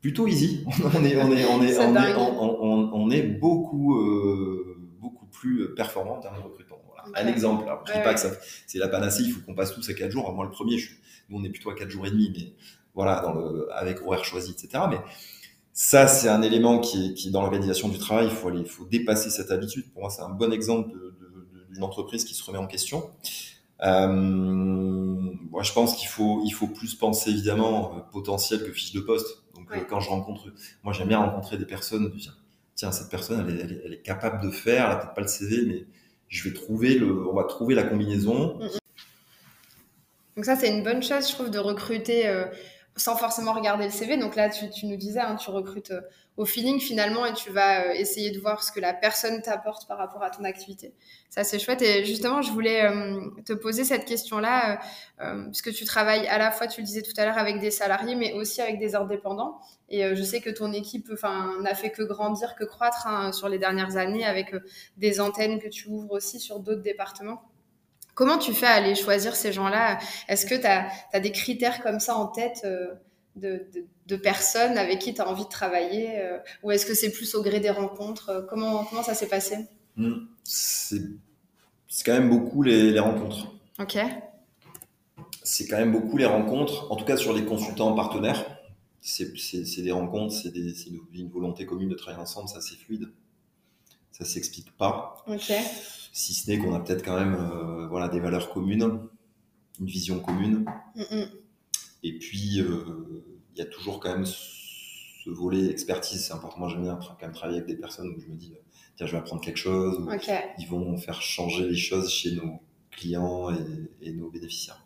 plutôt easy. *laughs* on est, on est, on est, on est, on, on, est beaucoup, euh, beaucoup plus performant en termes de recrutement. Voilà. Un exemple. Alors, je dis pas que c'est la panacée, il faut qu'on passe tous à 4 jours. Moi, le premier, je, nous, on est plutôt à 4 jours et demi, mais voilà, dans le, avec horaire choisi, etc. Mais ça, c'est un élément qui est, qui dans l'organisation du travail, il faut aller, il faut dépasser cette habitude. Pour moi, c'est un bon exemple d'une entreprise qui se remet en question. Euh, moi, je pense qu'il faut, il faut plus penser évidemment euh, potentiel que fiche de poste. Donc, euh, quand je rencontre, moi, j'aime bien rencontrer des personnes. Tiens, tiens cette personne, elle est, elle est, capable de faire. Elle a peut-être pas le CV, mais je vais trouver le, on va trouver la combinaison. Donc ça, c'est une bonne chose, je trouve, de recruter sans forcément regarder le CV. Donc là, tu, nous disais, hein, tu recrutes euh, au feeling finalement et tu vas euh, essayer de voir ce que la personne t'apporte par rapport à ton activité. Ça, c'est chouette. Et justement, je voulais te poser cette question-là, puisque tu travailles à la fois, tu le disais tout à l'heure, avec des salariés, mais aussi avec des indépendants. Et je sais que ton équipe n'a fait que grandir, que croître hein, sur les dernières années, avec des antennes que tu ouvres aussi sur d'autres départements. Comment tu fais à aller choisir ces gens-là? Est-ce que tu as, des critères comme ça en tête euh, de, personnes avec qui tu as envie de travailler euh, Ou est-ce que c'est plus au gré des rencontres? Comment, comment ça s'est passé? Mmh. C'est quand même beaucoup les, rencontres. Ok. C'est quand même beaucoup les rencontres, en tout cas sur les consultants partenaires. C'est des rencontres, c'est une, une volonté commune de travailler ensemble, ça c'est fluide. Ça s'explique pas. Ok si ce n'est qu'on a peut-être quand même euh, voilà, des valeurs communes, une vision commune. Et puis, euh, il y a toujours quand même ce volet expertise, c'est important. Moi, j'aime bien quand même travailler avec des personnes où je me dis, tiens, je vais apprendre quelque chose. Ils vont faire changer les choses chez nos clients et, nos bénéficiaires.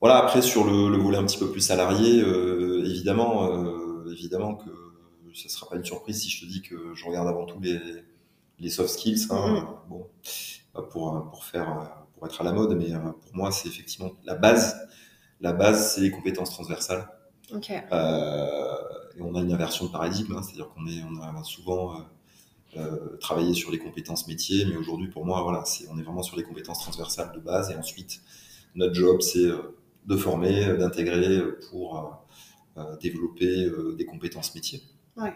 Voilà, après, sur le, volet un petit peu plus salarié, euh, évidemment, évidemment que ce ne sera pas une surprise si je te dis que je regarde avant tout les, les soft skills, hein, mm-hmm. bon, pour, pour, faire, pour être à la mode, mais euh, pour moi, c'est effectivement la base. La base, c'est les compétences transversales. Euh, et on a une inversion de paradigme, hein, c'est-à-dire qu'on est, on a souvent euh, travaillé sur les compétences métiers, mais aujourd'hui, pour moi, voilà, c'est, on est vraiment sur les compétences transversales de base, et ensuite, notre job, c'est de former, d'intégrer pour développer des compétences métiers. Ouais.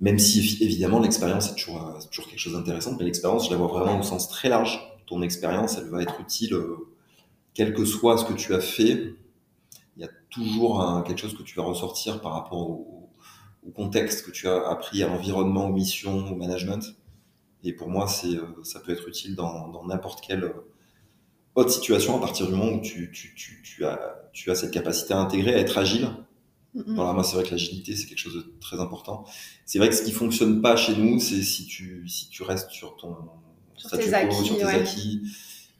Même si évidemment l'expérience est toujours, euh, toujours quelque chose d'intéressant, mais l'expérience, je la vois vraiment au sens très large. Ton expérience, elle va être utile, euh, quel que soit ce que tu as fait. Il y a toujours quelque chose que tu vas ressortir par rapport au, contexte que tu as appris, à l'environnement, aux missions, au management. Et pour moi, euh, ça peut être utile dans n'importe quelle autre situation à partir du moment où tu as cette capacité à intégrer, à être agile voilà, moi, c'est vrai que l'agilité, c'est quelque chose de très important. C'est vrai que ce qui fonctionne pas chez nous, c'est si tu, si tu restes sur ton sur tes acquis, sur tes acquis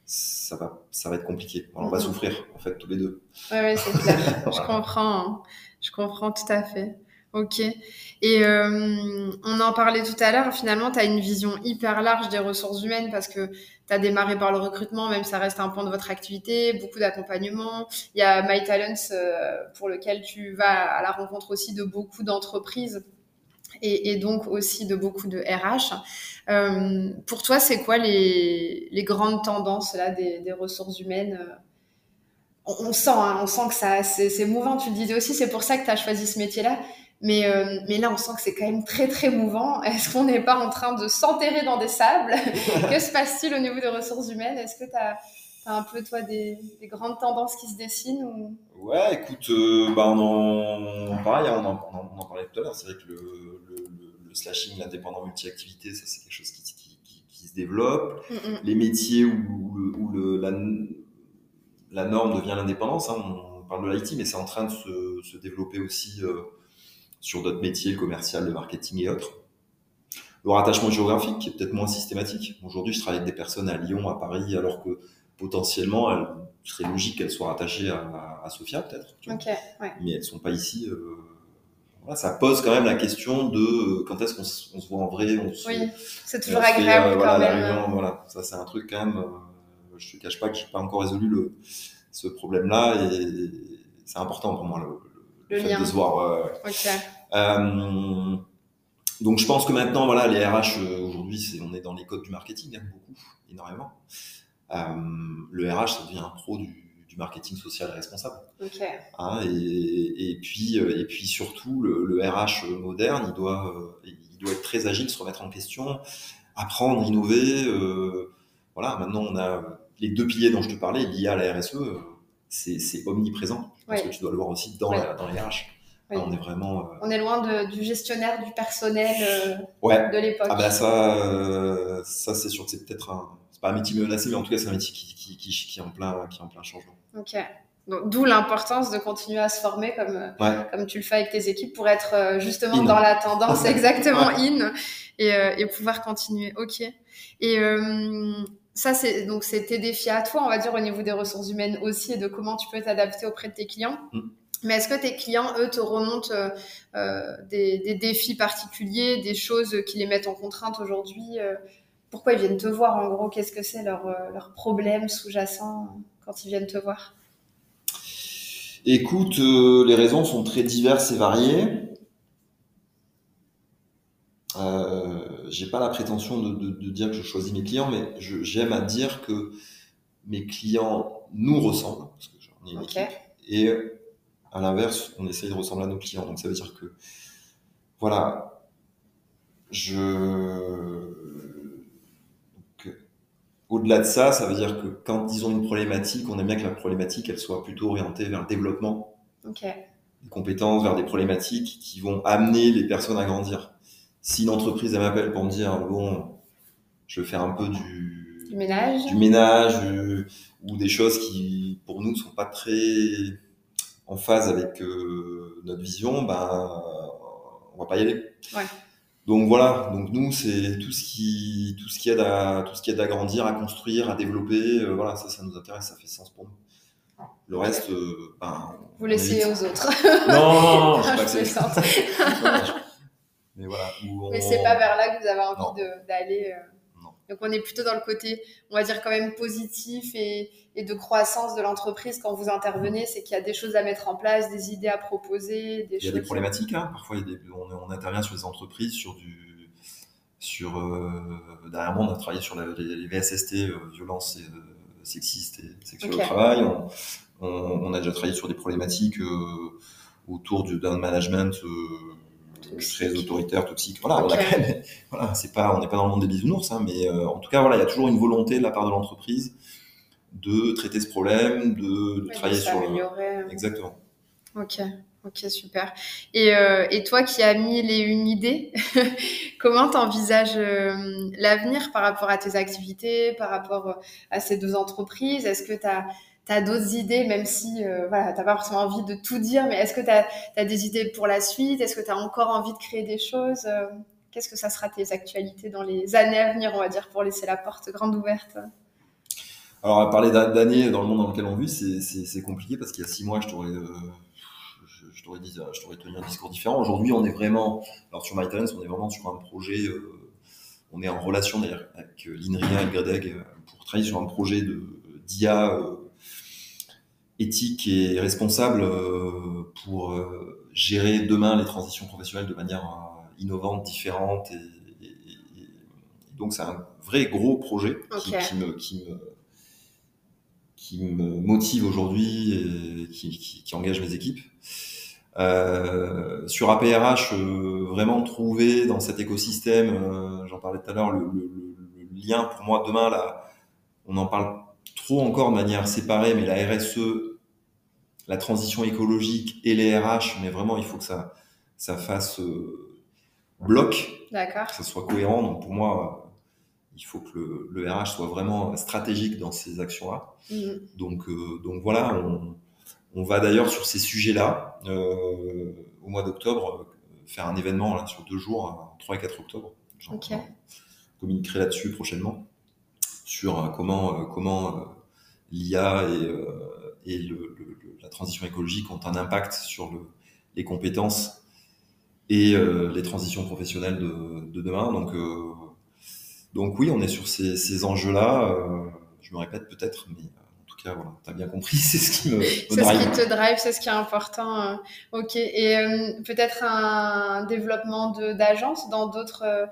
ça va, ça va être compliqué. on va souffrir, en fait, tous les deux. Ouais, ouais c'est clair. *laughs* Je comprends. Je comprends tout à fait. Ok. Et euh, on en parlait tout à l'heure, finalement, tu as une vision hyper large des ressources humaines parce que tu as démarré par le recrutement, même ça reste un point de votre activité, beaucoup d'accompagnement. Il y a My Talents euh, pour lequel tu vas à la rencontre aussi de beaucoup d'entreprises et, donc aussi de beaucoup de RH. Euh, pour toi, c'est quoi les, les, grandes tendances là des, des ressources humaines on, on sent, hein, on sent que ça, c'est mouvant. Tu le disais aussi, c'est pour ça que tu as choisi ce métier-là. Mais, euh, mais là, on sent que c'est quand même très, très mouvant. *laughs* Est-ce qu'on n'est pas en train de s'enterrer dans des sables? *laughs* Que se passe-t-il au niveau des ressources humaines? Est-ce que tu as, un peu, toi, des, des, grandes tendances qui se dessinent ou... Ouais, écoute, euh, bah on en, pareil, on en, on en, parlait tout à l'heure. C'est vrai que le, le, le, slashing, l'indépendant multi-activité, ça, c'est quelque chose qui, qui, qui, se développe. Mm. Les métiers où, où le, la, la, norme devient l'indépendance, hein, on, parle de l'IT, mais c'est en train de se, se développer aussi. Euh, sur d'autres métiers, commercial, le marketing et autres. Le rattachement géographique qui est peut-être moins systématique. Aujourd'hui, je travaille avec des personnes à Lyon, à Paris, alors que potentiellement, il serait logique qu'elles soient rattachées à, Sofia, peut-être. Mais elles sont pas ici. Euh, voilà, ça pose quand même la question de euh, quand est-ce qu'on se voit en vrai. On oui, c'est toujours agréable euh, voilà, quand même. voilà, ça c'est un truc quand même. je te cache pas que j'ai pas encore résolu le, ce problème-là et c'est important pour moi le, fait lien. de se voir. Euh, donc je pense que maintenant, voilà, les RH euh, aujourd'hui, c'est, on est dans les codes du marketing, hein, beaucoup, énormément. Euh, le RH, ça devient un pro du, marketing social responsable. Okay. Hein, et, et, puis, et puis surtout, le, le RH moderne, il doit, il doit être très agile, se remettre en question, apprendre, innover. Euh, voilà, maintenant on a les deux piliers dont je te parlais, l'IA, la RSE, c'est, omniprésent. Parce que tu dois le voir aussi dans, la, dans les RH. Oui. On est vraiment. euh, On est loin de- du gestionnaire du personnel euh, Ouais. de l'époque. Ah bah ça, euh, ça c'est sûr que c'est peut-être un, c'est pas un métier menacé, mais en tout cas c'est un métier qui, qui, qui, qui est en plein, qui est en plein changement. Ok. Donc, D'où l'importance de continuer à se former comme, Ouais. comme tu le fais avec tes équipes pour être justement In. dans la tendance *laughs* exactement in et, et pouvoir continuer. Ok. Et ça, c'est donc c'est tes défis à toi, on va dire, au niveau des ressources humaines aussi et de comment tu peux t'adapter auprès de tes clients. Mm. Mais est-ce que tes clients, eux, te remontent euh, euh, des, des défis particuliers, des choses qui les mettent en contrainte aujourd'hui euh, Pourquoi ils viennent te voir en gros? Qu'est-ce que c'est leur, leur problème sous-jacent quand ils viennent te voir? Écoute, euh, les raisons sont très diverses et variées. Euh, j'ai pas la prétention de, de, de dire que je choisis mes clients, mais j'aime à dire que mes clients nous ressemblent, parce que j'en ai une Ok. équipe, et à l'inverse, on essaye de ressembler à nos clients. Donc ça veut dire que, voilà, je. Au-delà de ça, ça veut dire que quand ils ont une problématique, on aime bien que la problématique elle soit plutôt orientée vers le développement Ok. des compétences, vers des problématiques qui vont amener les personnes à grandir. Si une entreprise elle m'appelle pour me dire bon, je veux faire un peu du, Du ménage du ménage euh, ou des choses qui pour nous ne sont pas très en phase avec euh, notre vision, ben on va pas y aller. Ouais. Donc voilà, donc nous c'est tout ce qui tout ce qui aide à tout ce qui aide à grandir, à construire, à développer, euh, voilà ça ça nous intéresse, ça fait sens pour nous. Le reste, ben, Vous laissez aux autres. *laughs* Non, non, non, je *laughs* sais Je pas que *laughs* c'est. plaisante. Non, je- Mais voilà. où on- Mais c'est pas vers là que vous avez envie d'aller. euh. Donc on est plutôt dans le côté, on va dire quand même positif et, et de croissance de l'entreprise quand vous intervenez, c'est qu'il y a des choses à mettre en place, des idées à proposer, des Il y a des problématiques, hein. parfois il y a des- on, on intervient sur des entreprises, sur du. Sur, euh, dernièrement, on a travaillé sur la- les, les VSST, euh, violences euh, sexistes et sexuelles Ok. au travail. On, on, on a déjà travaillé sur des problématiques autour du- d'un management Toxique. très autoritaire, toxique. Voilà, on a Ok. quand *laughs* même, voilà, c'est pas, on n'est pas dans le monde des bisounours, hein, mais euh, en tout cas, voilà, il y a toujours une volonté de la part de l'entreprise de traiter ce problème, de, de Ouais, de travailler sur. le-. Exactement. Ok, ok, super. Et, euh, et toi qui as mille et une idées, *laughs* comment t'envisages euh, l'avenir par rapport à tes activités, par rapport euh, à ces deux entreprises? Est-ce que tu as, d'autres idées, même si euh, voilà, tu n'as pas forcément envie de tout dire, mais est-ce que tu as, des idées pour la suite? Est-ce que tu as encore envie de créer des choses? Euh, Qu'est-ce que ça sera tes actualités dans les années à venir, on va dire, pour laisser la porte grande ouverte? Alors, à parler d'a- d'années dans le monde dans lequel on vit, c'est- compliqué parce qu'il y a six mois, je t'aurais euh, t'aurais tenu un discours différent. Aujourd'hui, on est vraiment, alors sur MyTalents, on est vraiment sur un projet, euh, on est en relation d'ailleurs avec l'INRIA et le GREDEG euh, pour travailler sur un projet d'IA éthique et responsable euh, pour euh, gérer demain les transitions professionnelles de manière euh, innovante, différente et, et- et- et donc c'est un vrai gros projet qui, me, qui me qui me motive aujourd'hui et qui, engage mes équipes. Euh, sur APRH, euh, vraiment trouver dans cet écosystème, euh, j'en parlais tout à l'heure, le- le lien pour moi demain, là, on en parle trop encore de manière séparée, mais la RSE, la transition écologique et les RH, mais vraiment il faut que ça, ça fasse euh, bloc que ça soit cohérent. Donc pour moi, euh, il faut que le, le RH soit vraiment stratégique dans ces actions-là. Mhm. Donc, euh, donc voilà, on, on va d'ailleurs sur ces sujets-là euh, au mois d'octobre faire un événement là, sur deux jours, euh, 3 et 4 octobre. J'en Ok. j'en communiquerai là-dessus prochainement sur euh, comment euh, comment euh, l'IA et, et la transition écologique ont un impact sur le, les compétences et les transitions professionnelles de, de demain. Donc, donc oui, on est sur ces, ces enjeux-là. je me répète peut-être, mais cas, voilà, tu as bien compris, *laughs* c'est ce qui me, C'est ce qui te drive, c'est ce qui est important. euh, ok. Et euh, peut-être un développement d'agence dans d'autres. euh,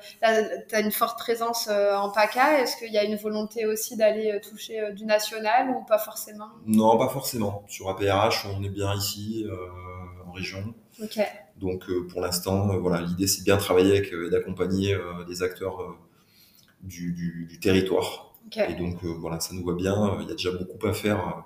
tu as une forte présence euh, en PACA. Est-ce qu'il y a une volonté aussi d'aller toucher du national ou pas forcément? Non, pas forcément. Sur APRH, on est bien ici, en région. Ok. Donc pour l'instant, voilà, l'idée c'est de bien travailler avec et d'accompagner des acteurs du, du- du territoire. Et donc euh, voilà, ça nous va bien. Euh, Il y a déjà beaucoup à faire euh,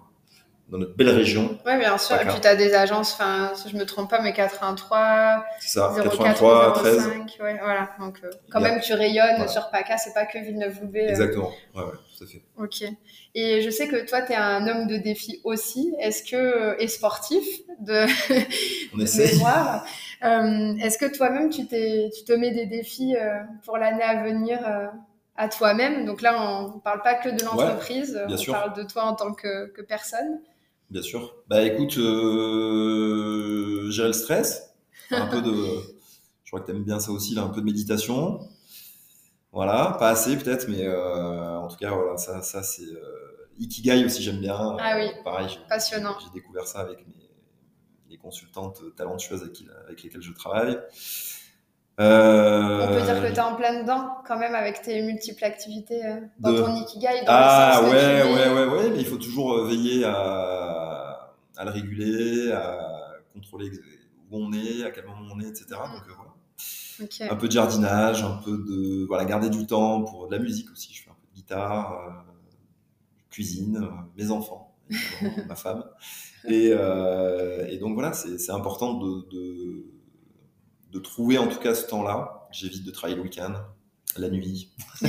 dans notre belle région. Ouais, bien sûr. Et puis tu as des agences, enfin, si je me trompe pas, mais 83, C'est ça, 04, 83, 13. 05. Ouais, voilà. Donc, euh, quand même, tu rayonnes voilà. sur PACA. C'est pas que Villeneuve-Loubet. euh, Exactement. Ouais, ouais, tout à fait. Ok. Et je sais que toi, tu es un homme de défi aussi. Est-ce que, et sportif de, *laughs* On de. Euh, Est-ce que toi-même, tu, tu te mets des défis pour l'année à venir à toi-même Donc là, on ne parle pas que de l'entreprise, bien on sûr. parle de toi en tant que, que personne. Bien sûr. Bah écoute, euh, gérer le stress, un peu de, *laughs* je crois que tu aimes bien ça aussi, là, un peu de méditation. Voilà, pas assez peut-être, mais euh, en tout cas, voilà, ça, ça c'est euh, Ikigai aussi, j'aime bien. Ah oui, Euh, pareil, passionnant. J'ai découvert ça avec mes, les consultantes talentueuses avec lesquelles je travaille. Euh, On peut dire que tu es en plein dedans, quand même, avec tes multiples activités euh, dans De- ton Ikigai, dans Ah le sens ouais, que tu ouais, ouais, ouais, mais il faut toujours euh, veiller à, à le réguler, à contrôler où on est, à quel moment on est, etc. Donc euh, voilà. Un peu de jardinage, un peu de voilà, garder du temps pour de la musique aussi. Je fais un peu de guitare, euh, cuisine, mes enfants, *laughs* ma femme. Et, et donc voilà, c'est c'est important de, de, de trouver en tout cas ce temps-là. J'évite de travailler le week-end, la nuit, *laughs*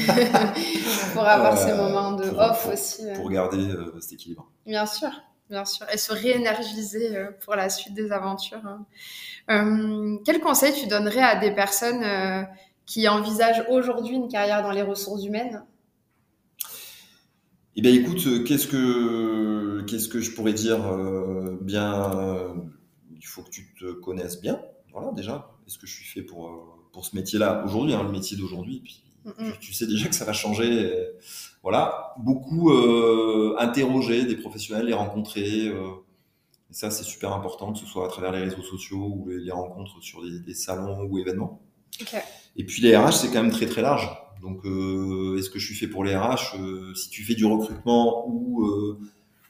pour avoir Euh, ces moments de pour- off pour- aussi. euh. pour garder euh, cet équilibre. Bien sûr, bien sûr. Et se réénergiser euh, pour la suite des aventures. hein. Euh, quel conseil tu donnerais à des personnes euh, qui envisagent aujourd'hui une carrière dans les ressources humaines? Eh bien, écoute, euh, qu'est-ce que qu'est-ce que je pourrais dire? Euh, Bien, euh, il faut que tu te connaisses bien. Voilà, déjà. Est-ce que je suis fait pour euh, pour ce métier-là aujourd'hui, hein, le métier d'aujourd'hui Puis Mm, tu, tu sais déjà que ça va changer. voilà, beaucoup euh, interroger des professionnels, les rencontrer. euh, et ça, c'est super important, que ce soit à travers les réseaux sociaux ou les, les rencontres sur des, des salons ou événements. Et puis les RH, c'est quand même très très large. Donc, euh, est-ce que je suis fait pour les RH Si tu fais du recrutement ou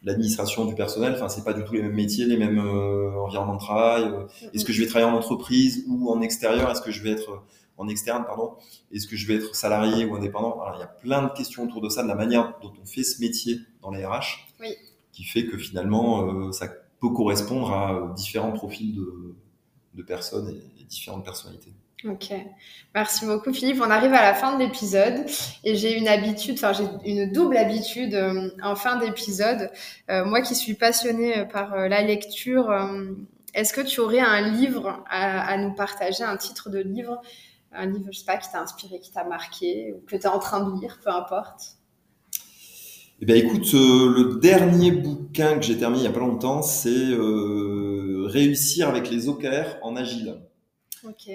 l'administration du personnel, enfin, c'est pas du tout les mêmes métiers, les mêmes euh, environnements de travail. Euh, Est-ce que je vais travailler en entreprise ou en extérieur Est-ce que je vais être en externe, pardon Est-ce que je vais être salarié ou indépendant? Alors, il y a plein de questions autour de ça, de la manière dont on fait ce métier dans les RH, Oui. qui fait que finalement, euh, ça peut correspondre à euh, différents profils de, de personnes et, et différentes personnalités. Ok, merci beaucoup Philippe. On arrive à la fin de l'épisode et j'ai une habitude, enfin j'ai une double habitude euh, en fin d'épisode. Euh, moi qui suis passionnée par euh, la lecture, est-ce que tu aurais un livre à, à nous partager, un titre de livre, un livre, je sais pas, qui t'a inspiré, qui t'a marqué ou que tu es en train de lire, peu importe? Eh bien, écoute, le dernier bouquin que j'ai terminé il n'y a pas longtemps, c'est Réussir avec les OKR en agile Ok,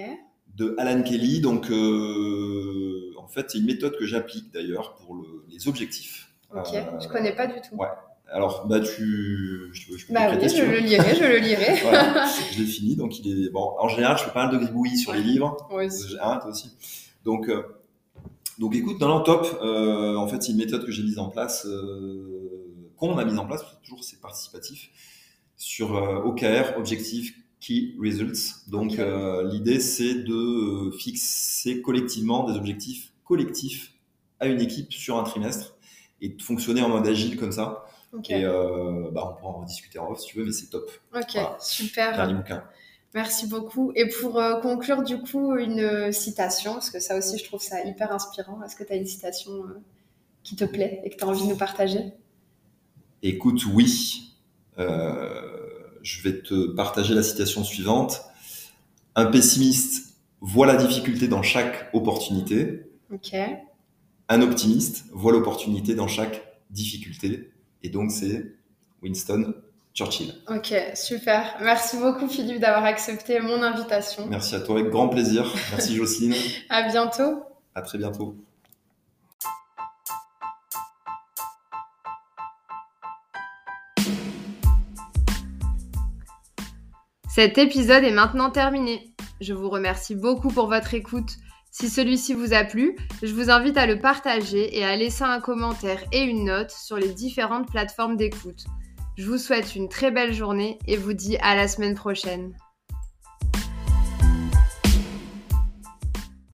de Alan Kelly. Donc, euh, en fait, c'est une méthode que j'applique d'ailleurs pour le- les objectifs. ok, Euh, je connais pas du tout. ouais. Alors, bah, tu, je, je peux Bah oui, je le lirai, je le lirai. *laughs* Voilà, *laughs* je l'ai fini. Donc, il est bon. En général, je fais pas mal de gribouillis sur les livres. Aussi. Hein, toi aussi. Donc, euh, donc écoute, dans le top, euh, en fait, c'est une méthode que j'ai mise en place, qu'on a mise en place, parce que toujours c'est participatif, sur OKR, Objective Key Results. Donc, euh, l'idée, c'est de euh, fixer collectivement des objectifs collectifs à une équipe sur un trimestre et de fonctionner en mode agile comme ça. Ok, Et euh, bah, on pourra en discuter en off si tu veux, mais c'est top. ok, voilà. super. Dernier bouquin. Merci beaucoup. Et pour euh, conclure, du coup, une citation, parce que ça aussi, je trouve ça hyper inspirant. Est-ce que tu as une citation qui te plaît et que tu as envie de nous partager? Écoute, oui. Euh, je vais te partager la citation suivante. Un pessimiste voit la difficulté dans chaque opportunité. Ok, Un optimiste voit l'opportunité dans chaque difficulté. Et donc, c'est Winston Churchill. ok, super. Merci beaucoup, Philippe, d'avoir accepté mon invitation. Merci à toi, avec grand plaisir. Merci Jocelyne. À bientôt. À très bientôt. Cet épisode est maintenant terminé. Je vous remercie beaucoup pour votre écoute. Si celui-ci vous a plu, je vous invite à le partager et à laisser un commentaire et une note sur les différentes plateformes d'écoute. Je vous souhaite une très belle journée et vous dis à la semaine prochaine.